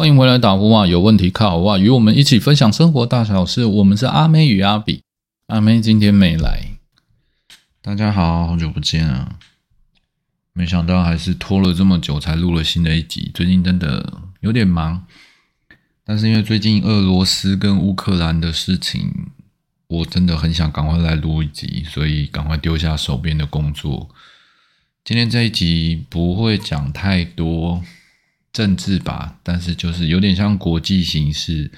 欢迎回来打呼啊！有问题靠哇，与我们一起分享生活大小事。我们是阿妹与阿比，阿妹今天没来。大家好，好久不见啊！没想到还是拖了这么久才录了新的一集。最近真的有点忙，但是因为最近俄罗斯跟乌克兰的事情，我真的很想赶快来录一集，所以赶快丢下手边的工作。今天这一集不会讲太多。政治吧，但是就是有点像国际形势。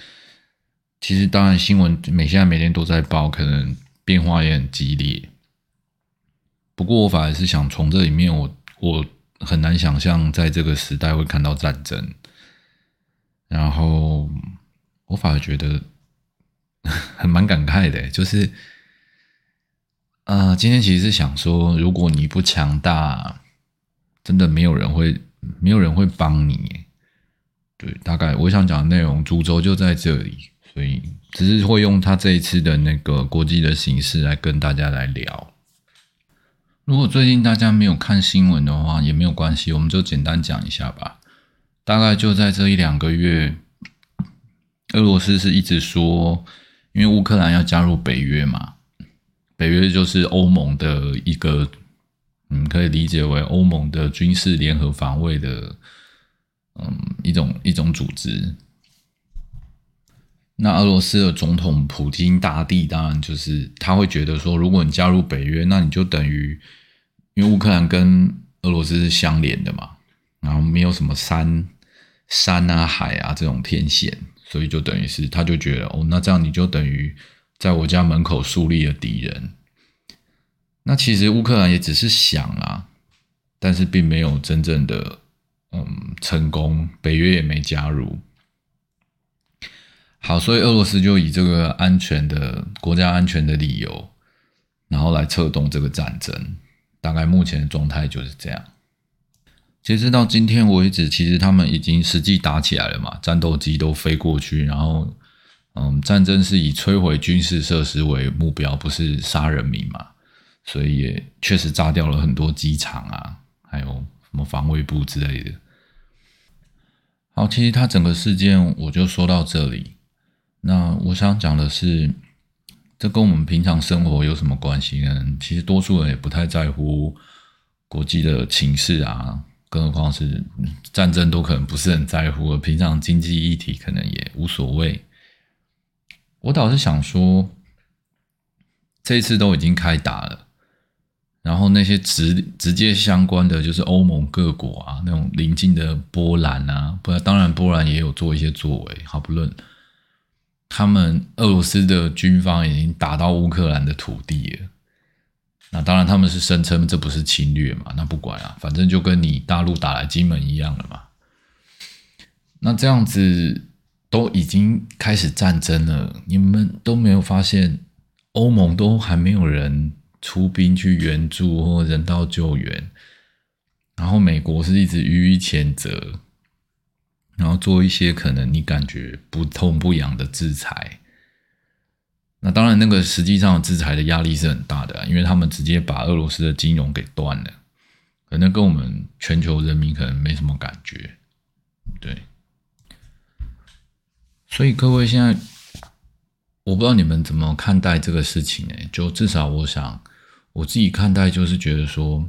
其实当然新闻每现在每天都在报，可能变化也很激烈。不过我反而是想从这里面，我我很难想象在这个时代会看到战争。然后我反而觉得 很蛮感慨的，就是，呃，今天其实是想说，如果你不强大，真的没有人会。没有人会帮你，对，大概我想讲的内容，株洲就在这里，所以只是会用他这一次的那个国际的形式来跟大家来聊。如果最近大家没有看新闻的话，也没有关系，我们就简单讲一下吧。大概就在这一两个月，俄罗斯是一直说，因为乌克兰要加入北约嘛，北约就是欧盟的一个。嗯，可以理解为欧盟的军事联合防卫的，嗯，一种一种组织。那俄罗斯的总统普京大帝当然就是他会觉得说，如果你加入北约，那你就等于因为乌克兰跟俄罗斯是相连的嘛，然后没有什么山山啊海啊这种天险，所以就等于是他就觉得哦，那这样你就等于在我家门口树立了敌人。那其实乌克兰也只是想啊，但是并没有真正的嗯成功，北约也没加入。好，所以俄罗斯就以这个安全的国家安全的理由，然后来策动这个战争。大概目前的状态就是这样。截止到今天为止，其实他们已经实际打起来了嘛，战斗机都飞过去，然后嗯，战争是以摧毁军事设施为目标，不是杀人民嘛。所以也确实炸掉了很多机场啊，还有什么防卫部之类的。好，其实它整个事件我就说到这里。那我想讲的是，这跟我们平常生活有什么关系呢？其实多数人也不太在乎国际的情势啊，更何况是战争都可能不是很在乎。平常经济议题可能也无所谓。我倒是想说，这次都已经开打了。然后那些直直接相关的就是欧盟各国啊，那种邻近的波兰啊，不，当然波兰也有做一些作为。好不论他们俄罗斯的军方已经打到乌克兰的土地了，那当然他们是声称这不是侵略嘛，那不管啊，反正就跟你大陆打来金门一样了嘛。那这样子都已经开始战争了，你们都没有发现欧盟都还没有人。出兵去援助或人道救援，然后美国是一直予以谴责，然后做一些可能你感觉不痛不痒的制裁。那当然，那个实际上制裁的压力是很大的，因为他们直接把俄罗斯的金融给断了，可能跟我们全球人民可能没什么感觉。对，所以各位现在，我不知道你们怎么看待这个事情呢？就至少我想。我自己看待就是觉得说，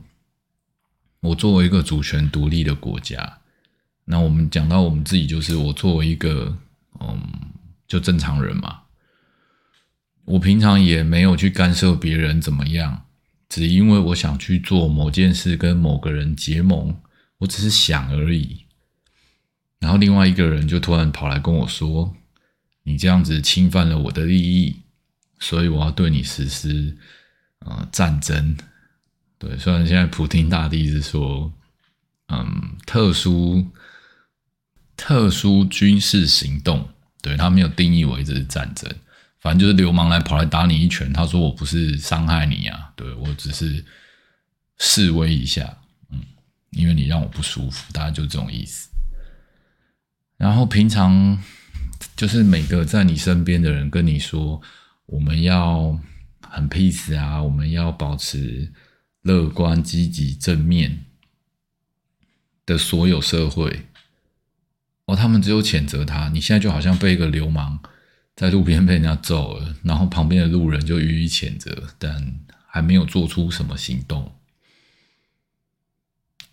我作为一个主权独立的国家，那我们讲到我们自己，就是我作为一个嗯，就正常人嘛，我平常也没有去干涉别人怎么样，只因为我想去做某件事跟某个人结盟，我只是想而已。然后另外一个人就突然跑来跟我说：“你这样子侵犯了我的利益，所以我要对你实施。”呃，战争，对，虽然现在普京大帝是说，嗯，特殊特殊军事行动，对他没有定义为这是战争，反正就是流氓来跑来打你一拳，他说我不是伤害你啊，对我只是示威一下，嗯，因为你让我不舒服，大概就这种意思。然后平常就是每个在你身边的人跟你说，我们要。很 peace 啊！我们要保持乐观、积极、正面的所有社会。哦，他们只有谴责他，你现在就好像被一个流氓在路边被人家揍了，然后旁边的路人就予以谴责，但还没有做出什么行动。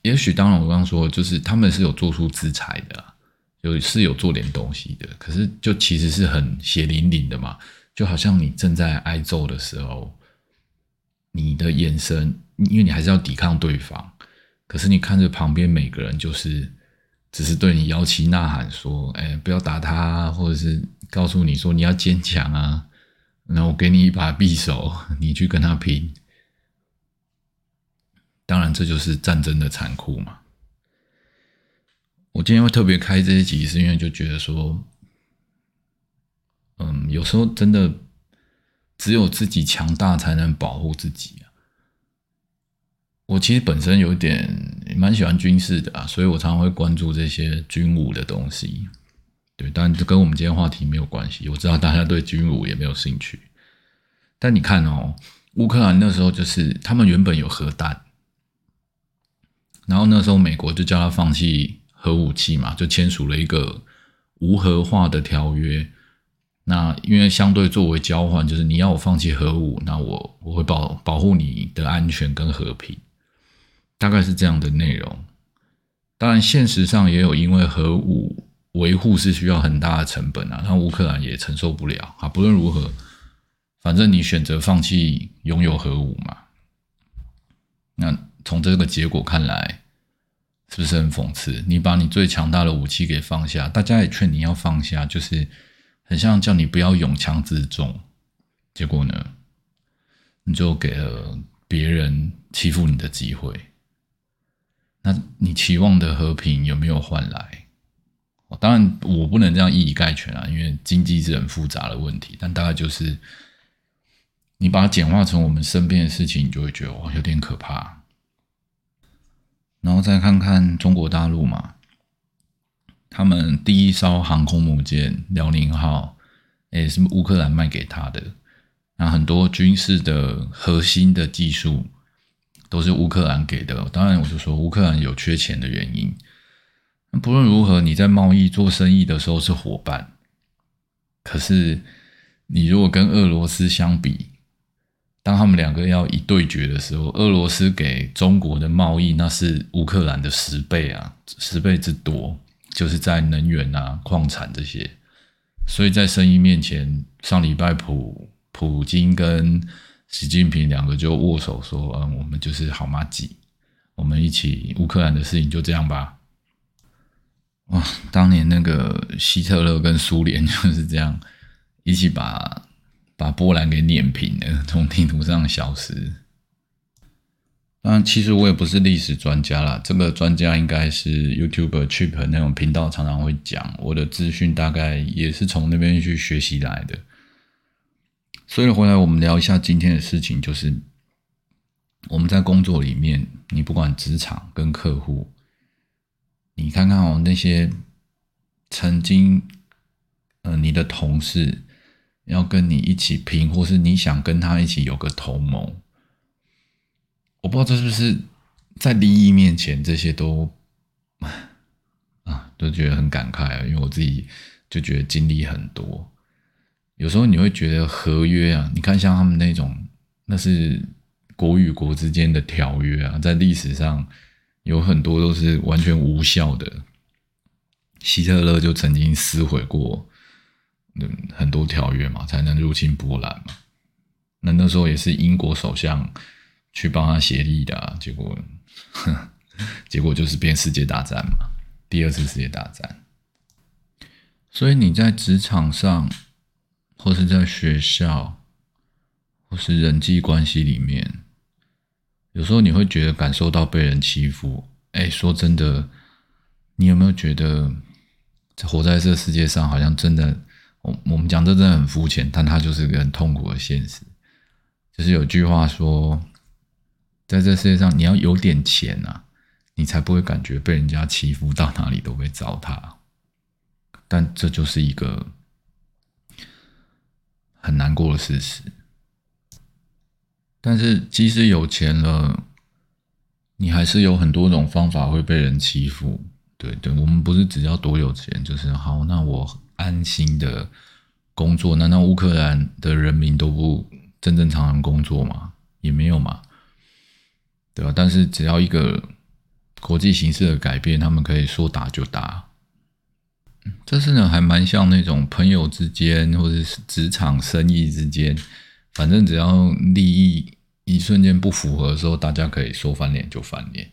也许，当然，我刚刚说，就是他们是有做出制裁的，有是有做点东西的，可是就其实是很血淋淋的嘛，就好像你正在挨揍的时候，你的眼神，因为你还是要抵抗对方，可是你看着旁边每个人，就是只是对你摇旗呐喊说：“哎，不要打他，或者是告诉你说你要坚强啊，然后我给你一把匕首，你去跟他拼。”当然，这就是战争的残酷嘛。我今天会特别开这一集，是因为就觉得说，嗯，有时候真的只有自己强大才能保护自己啊。我其实本身有点蛮喜欢军事的啊，所以我常常会关注这些军武的东西。对，但这跟我们今天话题没有关系。我知道大家对军武也没有兴趣，但你看哦，乌克兰那时候就是他们原本有核弹。然后那时候美国就叫他放弃核武器嘛，就签署了一个无核化的条约。那因为相对作为交换，就是你要我放弃核武，那我我会保保护你的安全跟和平，大概是这样的内容。当然，现实上也有因为核武维护是需要很大的成本啊，那乌克兰也承受不了啊。不论如何，反正你选择放弃拥有核武嘛，那。从这个结果看来，是不是很讽刺？你把你最强大的武器给放下，大家也劝你要放下，就是很像叫你不要勇强自重。结果呢，你就给了别人欺负你的机会。那你期望的和平有没有换来？当然，我不能这样一以概全啊，因为经济是很复杂的问题。但大概就是你把它简化成我们身边的事情，你就会觉得哇，有点可怕。然后再看看中国大陆嘛，他们第一艘航空母舰辽宁号，也是乌克兰卖给他的。那很多军事的核心的技术都是乌克兰给的。当然，我就说乌克兰有缺钱的原因。不论如何，你在贸易做生意的时候是伙伴，可是你如果跟俄罗斯相比，当他们两个要一对决的时候，俄罗斯给中国的贸易那是乌克兰的十倍啊，十倍之多，就是在能源啊、矿产这些。所以在生意面前，上礼拜普普京跟习近平两个就握手说：“嗯，我们就是好妈鸡，我们一起乌克兰的事情就这样吧。”哇，当年那个希特勒跟苏联就是这样一起把。把波兰给碾平了，从地图上消失。当然，其实我也不是历史专家啦，这个专家应该是 YouTube Chip 那种频道常常会讲。我的资讯大概也是从那边去学习来的。所以回来我们聊一下今天的事情，就是我们在工作里面，你不管职场跟客户，你看看哦，那些曾经，嗯，你的同事。要跟你一起拼，或是你想跟他一起有个同盟，我不知道这是不是在利益面前，这些都啊都觉得很感慨啊。因为我自己就觉得经历很多，有时候你会觉得合约啊，你看像他们那种，那是国与国之间的条约啊，在历史上有很多都是完全无效的。希特勒就曾经撕毁过。很多条约嘛，才能入侵波兰嘛。那那时候也是英国首相去帮他协力的，结果，结果就是变世界大战嘛，第二次世界大战。所以你在职场上，或是在学校，或是人际关系里面，有时候你会觉得感受到被人欺负。哎，说真的，你有没有觉得，活在这世界上，好像真的？我我们讲这真的很肤浅，但它就是个很痛苦的现实。就是有句话说，在这世界上，你要有点钱啊，你才不会感觉被人家欺负，到哪里都会糟蹋。但这就是一个很难过的事实。但是即使有钱了，你还是有很多种方法会被人欺负。对对，我们不是只要多有钱，就是好，那我安心的工作。难道乌克兰的人民都不正正常常工作吗？也没有嘛，对吧？但是只要一个国际形势的改变，他们可以说打就打。这是呢，还蛮像那种朋友之间，或者是职场生意之间，反正只要利益一瞬间不符合的时候，大家可以说翻脸就翻脸。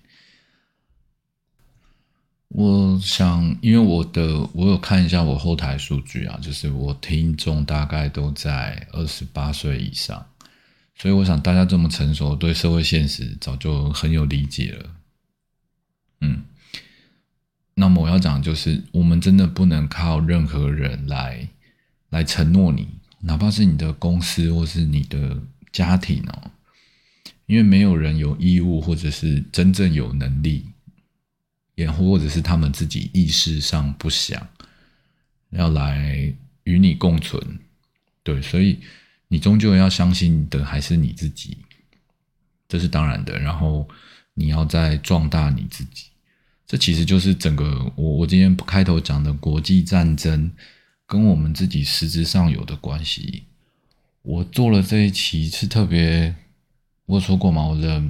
我想，因为我的我有看一下我后台数据啊，就是我听众大概都在二十八岁以上，所以我想大家这么成熟，对社会现实早就很有理解了。嗯，那么我要讲就是，我们真的不能靠任何人来来承诺你，哪怕是你的公司或是你的家庭哦，因为没有人有义务或者是真正有能力。掩护或者是他们自己意识上不想要来与你共存，对，所以你终究要相信的还是你自己，这是当然的。然后你要再壮大你自己，这其实就是整个我我今天开头讲的国际战争跟我们自己实质上有的关系。我做了这一期是特别，我说过吗？我的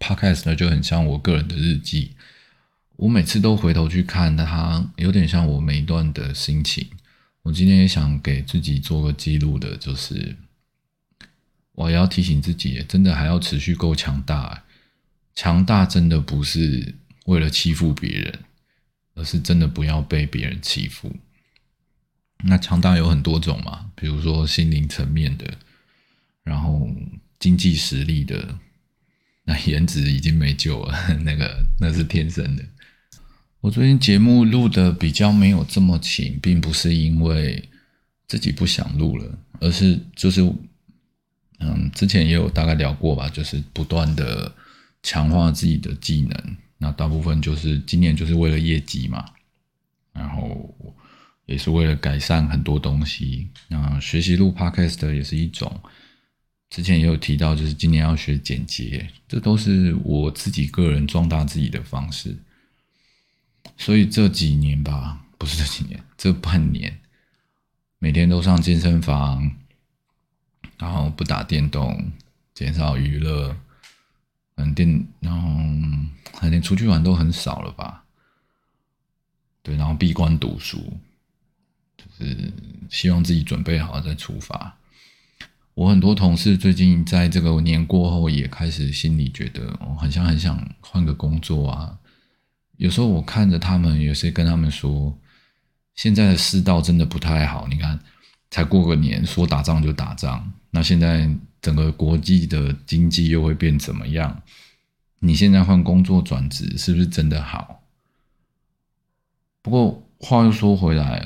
podcast 呢就很像我个人的日记。我每次都回头去看它，有点像我每一段的心情。我今天也想给自己做个记录的，就是我也要提醒自己，真的还要持续够强大。强大真的不是为了欺负别人，而是真的不要被别人欺负。那强大有很多种嘛，比如说心灵层面的，然后经济实力的，那颜值已经没救了，那个那是天生的。我最近节目录的比较没有这么勤，并不是因为自己不想录了，而是就是，嗯，之前也有大概聊过吧，就是不断的强化自己的技能，那大部分就是今年就是为了业绩嘛，然后也是为了改善很多东西，那学习录 podcast 也是一种，之前也有提到，就是今年要学剪接，这都是我自己个人壮大自己的方式。所以这几年吧，不是这几年，这半年，每天都上健身房，然后不打电动，减少娱乐，嗯，电，然后连出去玩都很少了吧？对，然后闭关读书，就是希望自己准备好再出发。我很多同事最近在这个年过后，也开始心里觉得，我很像很想换个工作啊。有时候我看着他们，有些跟他们说，现在的世道真的不太好。你看，才过个年，说打仗就打仗，那现在整个国际的经济又会变怎么样？你现在换工作转职，是不是真的好？不过话又说回来，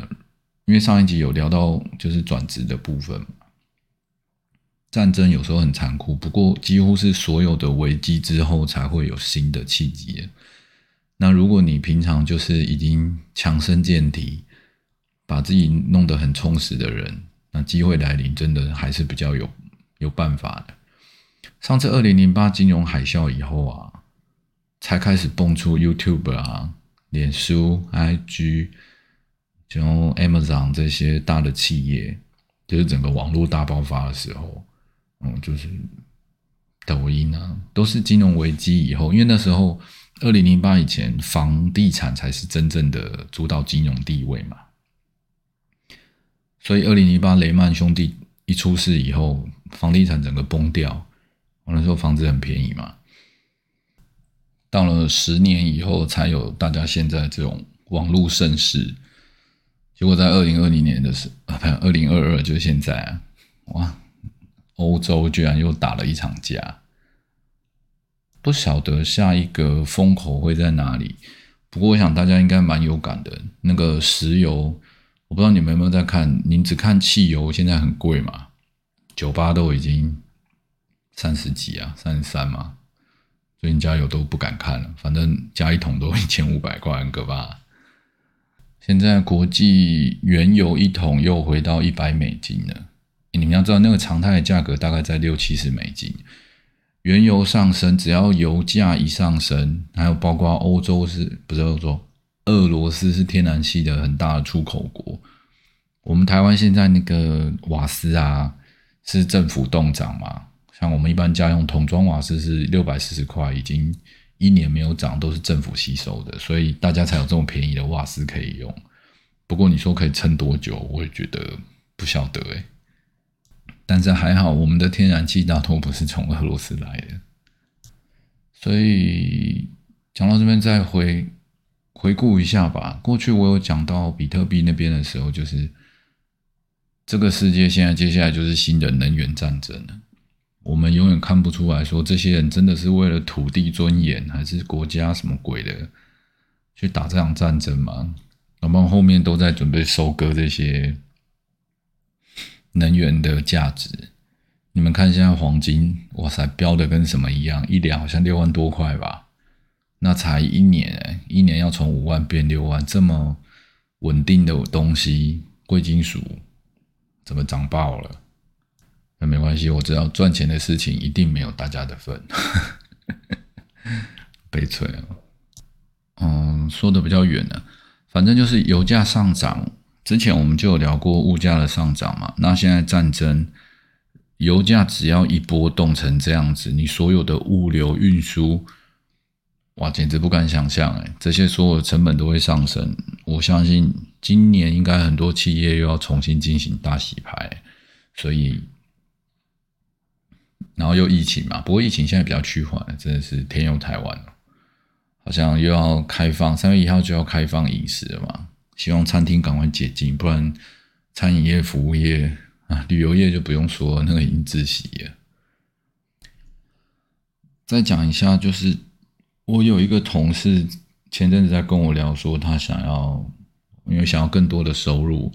因为上一集有聊到就是转职的部分战争有时候很残酷，不过几乎是所有的危机之后才会有新的契机。那如果你平常就是已经强身健体，把自己弄得很充实的人，那机会来临真的还是比较有有办法的。上次二零零八金融海啸以后啊，才开始蹦出 YouTube 啊、脸书、IG，就 Amazon 这些大的企业，就是整个网络大爆发的时候，嗯，就是抖音啊，都是金融危机以后，因为那时候。二零零八以前，房地产才是真正的主导金融地位嘛。所以二零零八雷曼兄弟一出事以后，房地产整个崩掉。那时候房子很便宜嘛。到了十年以后，才有大家现在这种网络盛世。结果在二零二零年的时啊，不，二零二二就是现在啊，哇，欧洲居然又打了一场架。不晓得下一个风口会在哪里，不过我想大家应该蛮有感的。那个石油，我不知道你们有没有在看？您只看汽油，现在很贵嘛？酒吧都已经三十几啊，三十三嘛，最近加油都不敢看了。反正加一桶都 一千五百块，很可怕。现在国际原油一桶又回到一百美金了。你们要知道，那个常态的价格大概在六七十美金。原油上升，只要油价一上升，还有包括欧洲是不是欧洲？俄罗斯是天然气的很大的出口国。我们台湾现在那个瓦斯啊，是政府动涨嘛？像我们一般家用桶装瓦斯是六百四十块，已经一年没有涨，都是政府吸收的，所以大家才有这么便宜的瓦斯可以用。不过你说可以撑多久，我也觉得不晓得诶。但是还好，我们的天然气大多不是从俄罗斯来的，所以讲到这边再回回顾一下吧。过去我有讲到比特币那边的时候，就是这个世界现在接下来就是新的能源战争了。我们永远看不出来说这些人真的是为了土地尊严，还是国家什么鬼的去打这场战争吗？我们后面都在准备收割这些能源的价值。你们看现在黄金，哇塞，飙的跟什么一样，一两好像六万多块吧？那才一年，一年要从五万变六万，这么稳定的东西，贵金属怎么涨爆了？那没关系，我知道赚钱的事情一定没有大家的份，悲催啊！嗯，说的比较远了，反正就是油价上涨。之前我们就有聊过物价的上涨嘛。那现在战争，油价只要一波动成这样子，你所有的物流运输，哇，简直不敢想象哎！这些所有的成本都会上升。我相信今年应该很多企业又要重新进行大洗牌，所以。然后又疫情嘛，不过疫情现在比较趋缓，真的是天佑台湾好像又要开放，三月一号就要开放饮食了嘛，希望餐厅赶快解禁，不然餐饮业、服务业啊、旅游业就不用说，那个已经窒息了。再讲一下，就是我有一个同事前阵子在跟我聊说，他想要因为想要更多的收入，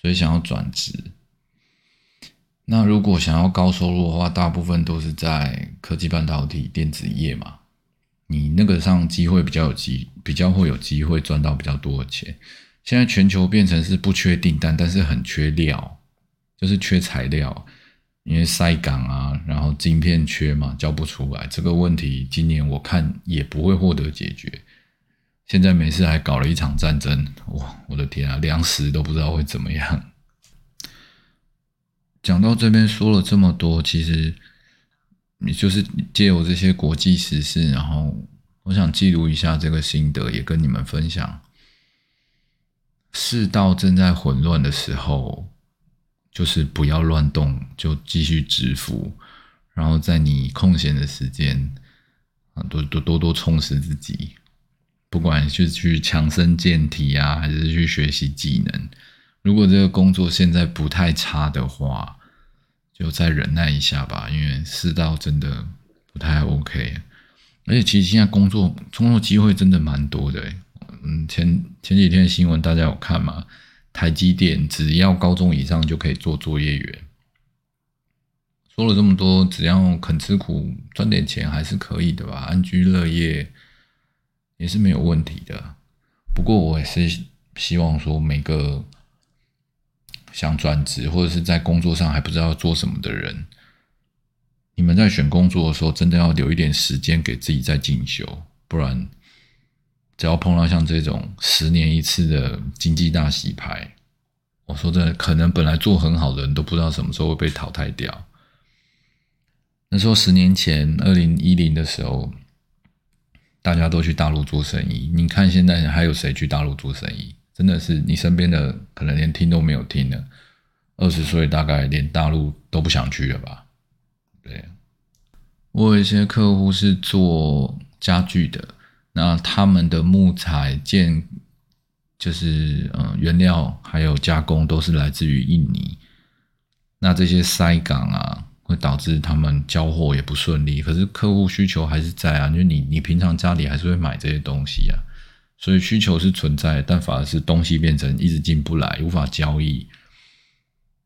所以想要转职。那如果想要高收入的话，大部分都是在科技半导体、电子业嘛。你那个上机会比较有机，比较会有机会赚到比较多的钱。现在全球变成是不缺订单，但是很缺料，就是缺材料，因为塞港啊，然后晶片缺嘛，交不出来。这个问题今年我看也不会获得解决。现在没事还搞了一场战争，哇，我的天啊，粮食都不知道会怎么样。讲到这边说了这么多，其实你就是借由这些国际时事，然后我想记录一下这个心得，也跟你们分享。世道正在混乱的时候，就是不要乱动，就继续支付，然后在你空闲的时间啊，多多多多充实自己，不管是去强身健体啊，还是去学习技能。如果这个工作现在不太差的话，就再忍耐一下吧，因为世道真的不太 OK。而且其实现在工作工作机会真的蛮多的。嗯，前前几天新闻大家有看吗？台积电只要高中以上就可以做作业员。说了这么多，只要肯吃苦赚点钱还是可以的吧，安居乐业也是没有问题的。不过我也是希望说每个。想转职或者是在工作上还不知道做什么的人，你们在选工作的时候，真的要留一点时间给自己在进修，不然只要碰到像这种十年一次的经济大洗牌，我说真的，可能本来做很好的人都不知道什么时候会被淘汰掉。那时候十年前，二零一零的时候，大家都去大陆做生意，你看现在还有谁去大陆做生意？真的是你身边的可能连听都没有听的，二十岁大概连大陆都不想去了吧？对，我有一些客户是做家具的，那他们的木材件就是嗯原料还有加工都是来自于印尼，那这些塞港啊会导致他们交货也不顺利，可是客户需求还是在啊，就你你平常家里还是会买这些东西啊。所以需求是存在，但反而是东西变成一直进不来，无法交易。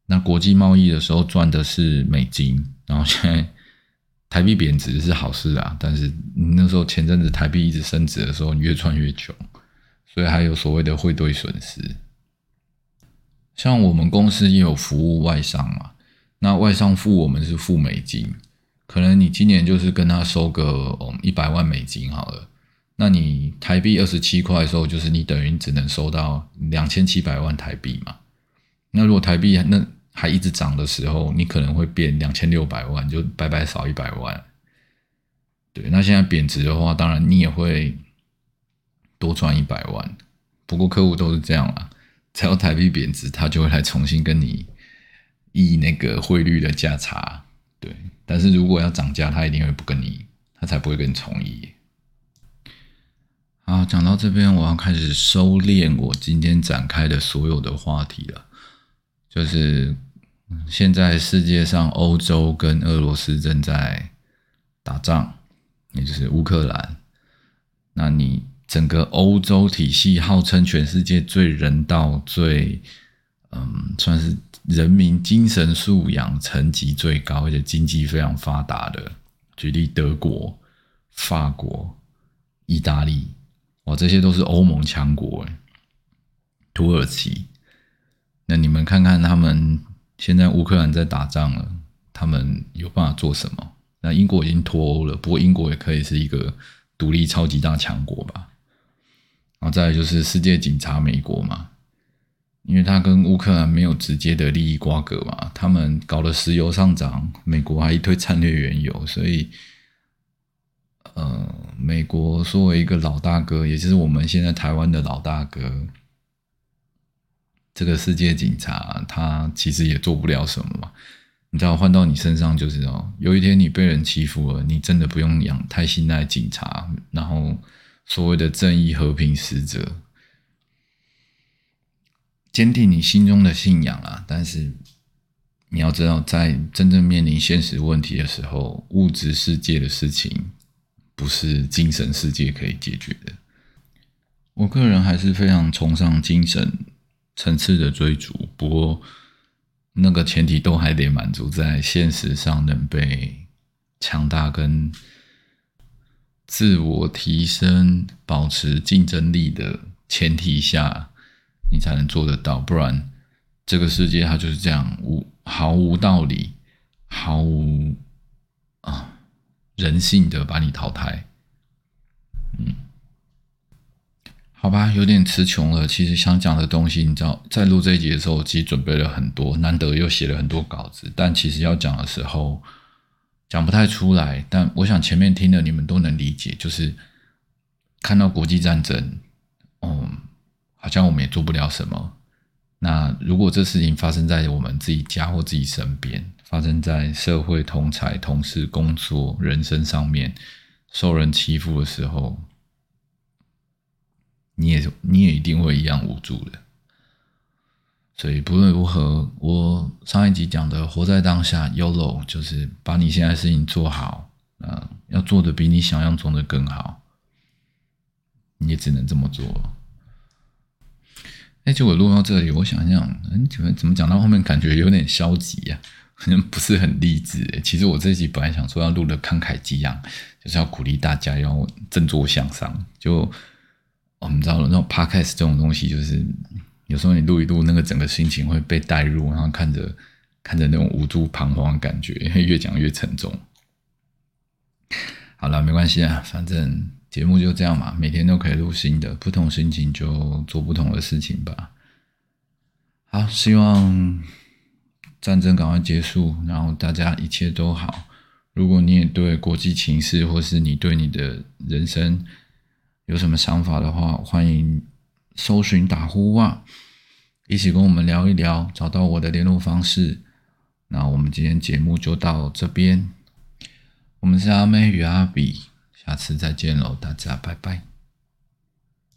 那国际贸易的时候赚的是美金，然后现在台币贬值是好事啊，但是那时候前阵子台币一直升值的时候，你越赚越穷，所以还有所谓的汇兑损失。像我们公司也有服务外商嘛，那外商付我们是付美金，可能你今年就是跟他收个一百万美金好了。那你台币二十七块的时候，就是你等于只能收到两千七百万台币嘛。那如果台币那还一直涨的时候，你可能会变两千六百万，就白白少一百万。对，那现在贬值的话，当然你也会多赚一百万。不过客户都是这样啊，只要台币贬值，他就会来重新跟你议那个汇率的价差。对，但是如果要涨价，他一定会不跟你，他才不会跟你重议。好，讲到这边，我要开始收敛我今天展开的所有的话题了。就是现在世界上，欧洲跟俄罗斯正在打仗，也就是乌克兰。那你整个欧洲体系号称全世界最人道、最嗯，算是人民精神素养层级最高，而且经济非常发达的，举例德国、法国、意大利。哇，这些都是欧盟强国，土耳其。那你们看看，他们现在乌克兰在打仗了，他们有办法做什么？那英国已经脱欧了，不过英国也可以是一个独立超级大强国吧。然后再来就是世界警察美国嘛，因为他跟乌克兰没有直接的利益瓜葛嘛，他们搞了石油上涨，美国还一堆战略原油，所以。呃，美国作为一个老大哥，也就是我们现在台湾的老大哥，这个世界警察，他其实也做不了什么。你知道，换到你身上就是哦，有一天你被人欺负了，你真的不用养太信赖警察，然后所谓的正义和平使者，坚定你心中的信仰啊。但是你要知道，在真正面临现实问题的时候，物质世界的事情。不是精神世界可以解决的。我个人还是非常崇尚精神层次的追逐，不过那个前提都还得满足在现实上能被强大跟自我提升、保持竞争力的前提下，你才能做得到。不然，这个世界它就是这样无毫无道理，毫无啊。人性的把你淘汰，嗯，好吧，有点词穷了。其实想讲的东西，你知道，在录这一集的时候，我其实准备了很多，难得又写了很多稿子，但其实要讲的时候讲不太出来。但我想前面听的你们都能理解，就是看到国际战争，嗯，好像我们也做不了什么。那如果这事情发生在我们自己家或自己身边，发生在社会同才、同事、工作、人生上面，受人欺负的时候，你也你也一定会一样无助的。所以不论如何，我上一集讲的“活在当下 ”，YOLO，就是把你现在事情做好，嗯，要做的比你想象中的更好，你也只能这么做。哎，结果录到这里，我想想，嗯，怎么怎么讲到后面感觉有点消极呀，好 像不是很励志。其实我这集本来想说要录的慷慨激昂，就是要鼓励大家要振作向上。就，那种 podcast 这种东西，就是有时候你录一录，那个整个心情会被带入，然后看着看着那种无助彷徨的感觉，越讲越沉重。好了，没关系啊，反正。节目就这样嘛，每天都可以录新的，不同心情就做不同的事情吧。好，希望战争赶快结束，然后大家一切都好。如果你也对国际情势，或是你对你的人生有什么想法的话，欢迎搜寻打呼哇，一起跟我们聊一聊，找到我的联络方式。那我们今天节目就到这边，我们是阿妹与阿比。下次再见喽，大家拜拜。